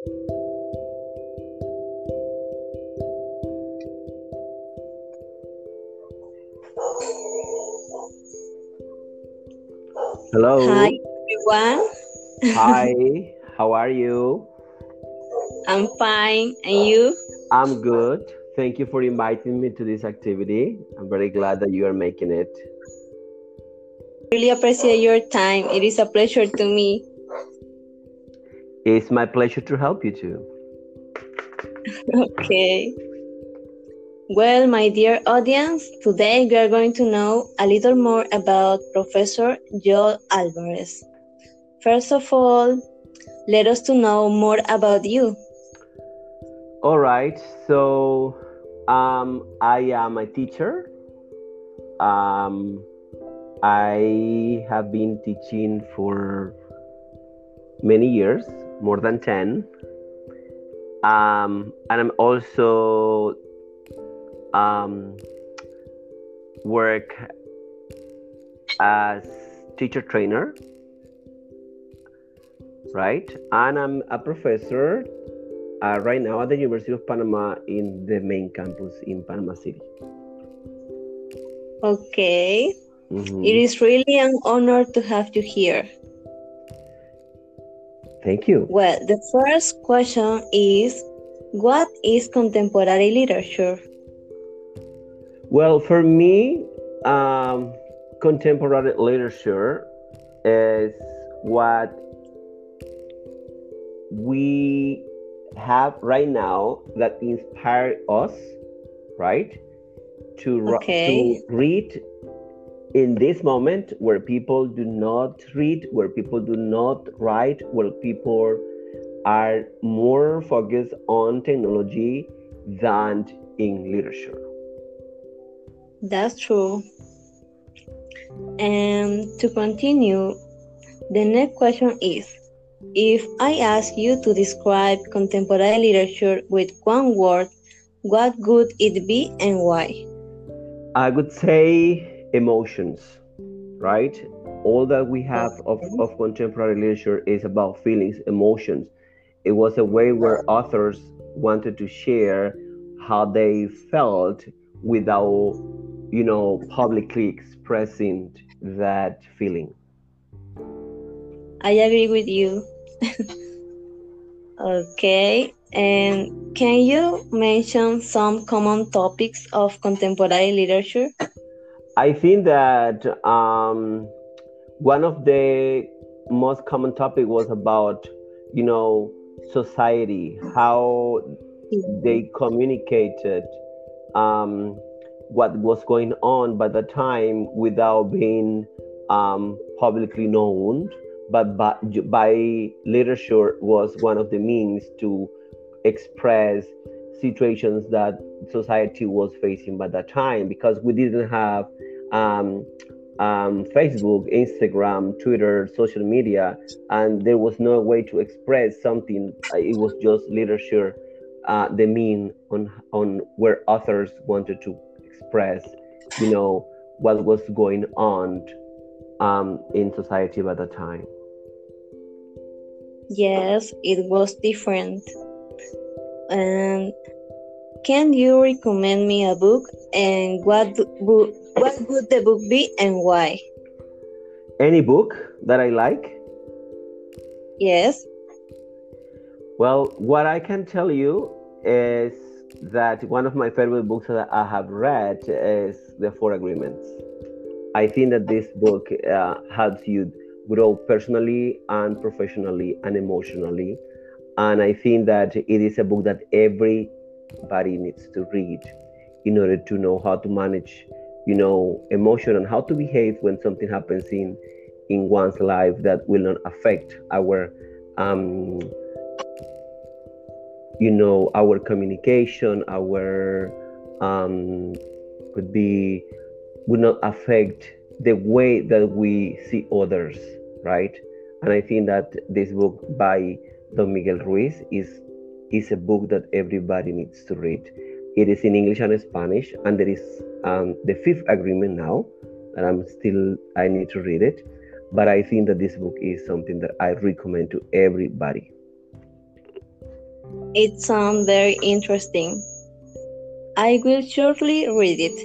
Hello. Hi, everyone. Hi. How are you? I'm fine. And you? I'm good. Thank you for inviting me to this activity. I'm very glad that you are making it. Really appreciate your time. It is a pleasure to me. It's my pleasure to help you too. Okay. Well, my dear audience, today we are going to know a little more about Professor Joel Alvarez. First of all, let us to know more about you. All right. So, um, I am a teacher. Um, I have been teaching for many years, more than 10. Um, and I'm also um, work as teacher trainer, right? And I'm a professor uh, right now at the University of Panama in the main campus in Panama City. Okay. Mhm. It is really an honor to have you here. Thank you. Well, the first question is what is contemporary literature? Well, for me, um, contemporary literature is what we have right now that inspire us, right? To, Okay. to read in this moment where people do not read, where people do not write, where people are more focused on technology than in literature. That's true. And to continue, the next question is if I ask you to describe contemporary literature with one word, what would it be and why? I would say emotions, right? All that we have of, of contemporary literature is about feelings, emotions. It was a way where authors wanted to share how they felt without, you know, publicly expressing that feeling. I agree with you. okay. And can you mention some common topics of contemporary literature? I think that um, one of the most common topic was about, you know, society, how they communicated um, what was going on by the time without being um, publicly known but by, by literature was one of the means to express situations that society was facing by that time because we didn't have um, um, facebook instagram twitter social media and there was no way to express something it was just literature uh, the mean on on where authors wanted to express, you know, what was going on um, in society by that time. Yes, it was different. And can you recommend me a book and what would what would the book be and why? Any book that I like? Yes. Well, what I can tell you is that one of my favorite books that I have read is The Four Agreements. I think that this book uh, helps you grow personally and professionally and emotionally. And I think that it is a book that everybody needs to read in order to know how to manage, you know, emotion and how to behave when something happens in in one's life that will not affect our um, you know our communication our um, could be would not affect the way that we see others right? And i think that this book by don miguel ruiz is is a book that everybody needs to read it is in english and spanish and there is um, the fifth agreement now and i'm still i need to read it but i think that this book is something that i recommend to everybody It sounds very interesting. I will shortly read it.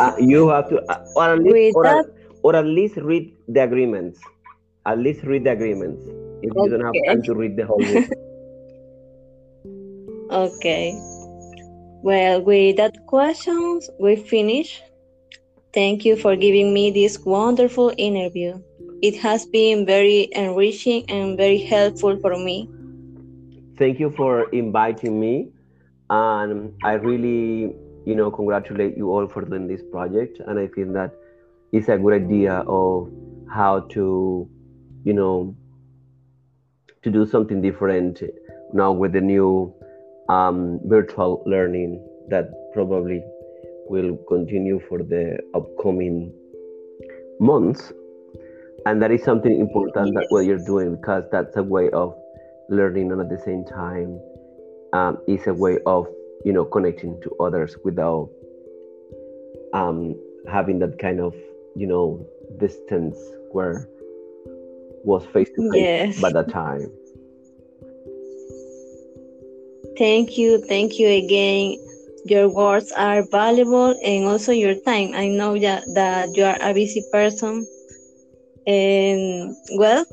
uh, you have to, uh, or, at least, or, that- or at least read the agreements. At least read the agreements if you don't have Okay. time to read the whole book. Okay. Well, with that questions, we finish. Thank you for giving me this wonderful interview. It has been very enriching and very helpful for me. Thank you for inviting me, and I really, you know, congratulate you all for doing this project. And I feel that it's a good idea of how to, you know, to do something different now with the new um, virtual learning that probably will continue for the upcoming months. And that is something important that what you're doing because that's a way of learning and at the same time um, is a way of you know connecting to others without um, having that kind of you know distance where was face to face by that time. Thank you. Thank you again. Your words are valuable and also your time. I know that, that you are a busy person. And well,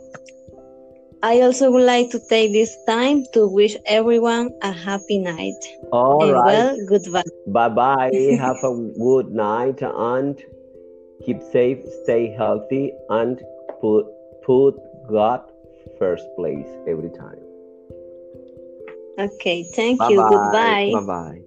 I also would like to take this time to wish everyone a happy night. All and right. well, goodbye. Bye bye. Have a good night and keep safe, stay healthy, and put put God first place every time. Okay, thank Bye you. bye. Goodbye. Bye bye.